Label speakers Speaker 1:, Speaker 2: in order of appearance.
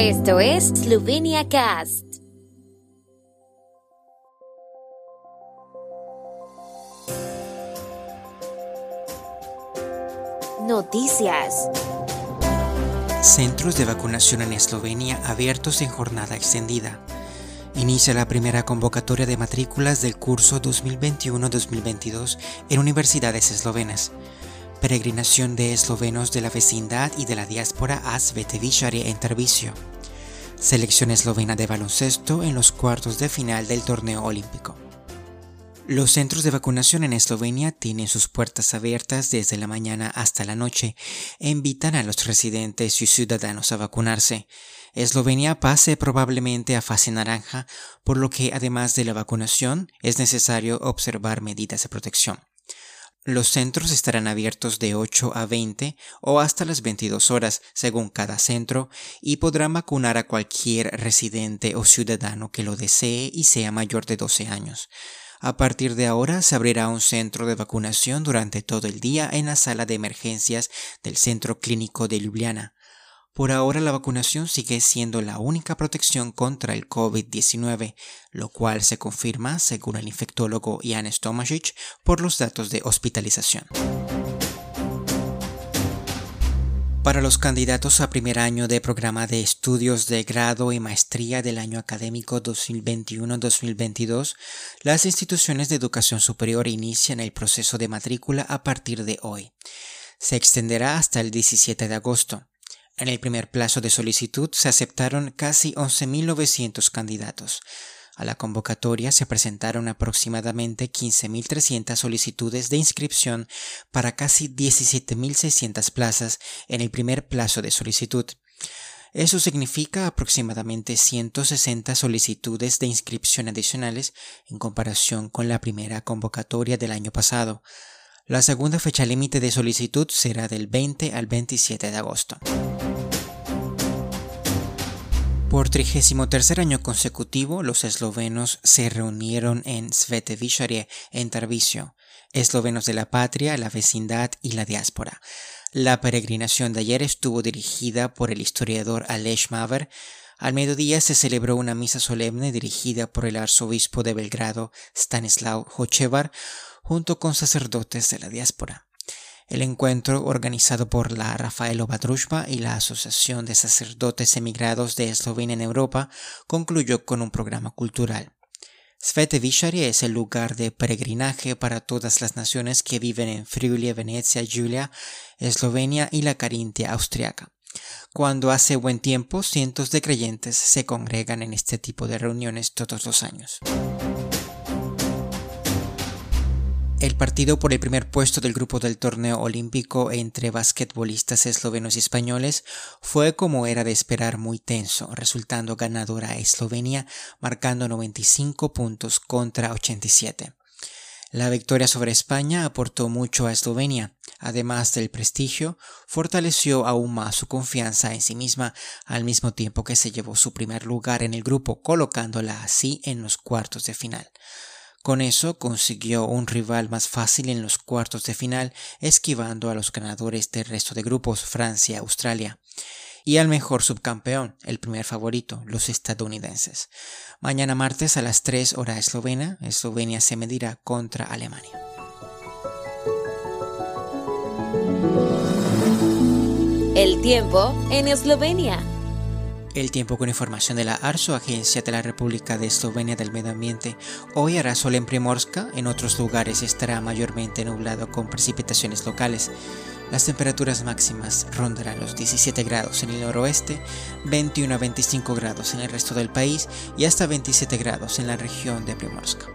Speaker 1: Esto es Slovenia Cast. Noticias.
Speaker 2: Centros de vacunación en Eslovenia abiertos en jornada extendida. Inicia la primera convocatoria de matrículas del curso 2021-2022 en universidades eslovenas. Peregrinación de eslovenos de la vecindad y de la diáspora a Svetevishari en Tarvisio. Selección eslovena de baloncesto en los cuartos de final del torneo olímpico. Los centros de vacunación en Eslovenia tienen sus puertas abiertas desde la mañana hasta la noche e invitan a los residentes y ciudadanos a vacunarse. Eslovenia pase probablemente a fase naranja, por lo que además de la vacunación es necesario observar medidas de protección. Los centros estarán abiertos de 8 a 20 o hasta las 22 horas según cada centro y podrán vacunar a cualquier residente o ciudadano que lo desee y sea mayor de 12 años. A partir de ahora se abrirá un centro de vacunación durante todo el día en la sala de emergencias del Centro Clínico de Ljubljana. Por ahora la vacunación sigue siendo la única protección contra el COVID-19, lo cual se confirma, según el infectólogo Jan Stomasic, por los datos de hospitalización. Para los candidatos a primer año de programa de estudios de grado y maestría del año académico 2021-2022, las instituciones de educación superior inician el proceso de matrícula a partir de hoy. Se extenderá hasta el 17 de agosto. En el primer plazo de solicitud se aceptaron casi 11.900 candidatos. A la convocatoria se presentaron aproximadamente 15.300 solicitudes de inscripción para casi 17.600 plazas en el primer plazo de solicitud. Eso significa aproximadamente 160 solicitudes de inscripción adicionales en comparación con la primera convocatoria del año pasado. La segunda fecha límite de solicitud será del 20 al 27 de agosto. Por 33 año consecutivo, los eslovenos se reunieron en Svetevishare en Tarvisio, eslovenos de la patria, la vecindad y la diáspora. La peregrinación de ayer estuvo dirigida por el historiador Aleš Maver. Al mediodía se celebró una misa solemne dirigida por el arzobispo de Belgrado, Stanislav Hochevar, junto con sacerdotes de la diáspora. El encuentro, organizado por la Rafaelova Družba y la Asociación de Sacerdotes Emigrados de Eslovenia en Europa, concluyó con un programa cultural. Svete Vishari es el lugar de peregrinaje para todas las naciones que viven en Friulia, Venecia, Giulia, Eslovenia y la Carintia austriaca. Cuando hace buen tiempo, cientos de creyentes se congregan en este tipo de reuniones todos los años. El partido por el primer puesto del grupo del torneo olímpico entre basquetbolistas eslovenos y españoles fue como era de esperar muy tenso, resultando ganadora Eslovenia marcando 95 puntos contra 87. La victoria sobre España aportó mucho a Eslovenia, además del prestigio, fortaleció aún más su confianza en sí misma al mismo tiempo que se llevó su primer lugar en el grupo colocándola así en los cuartos de final. Con eso consiguió un rival más fácil en los cuartos de final, esquivando a los ganadores del resto de grupos, Francia, Australia, y al mejor subcampeón, el primer favorito, los estadounidenses. Mañana martes a las 3 hora eslovena, Eslovenia se medirá contra Alemania.
Speaker 1: El tiempo en Eslovenia.
Speaker 2: El tiempo con información de la ARSO, Agencia de la República de Eslovenia del Medio Ambiente. Hoy hará sol en Primorska, en otros lugares estará mayormente nublado con precipitaciones locales. Las temperaturas máximas rondarán los 17 grados en el noroeste, 21 a 25 grados en el resto del país y hasta 27 grados en la región de Primorska.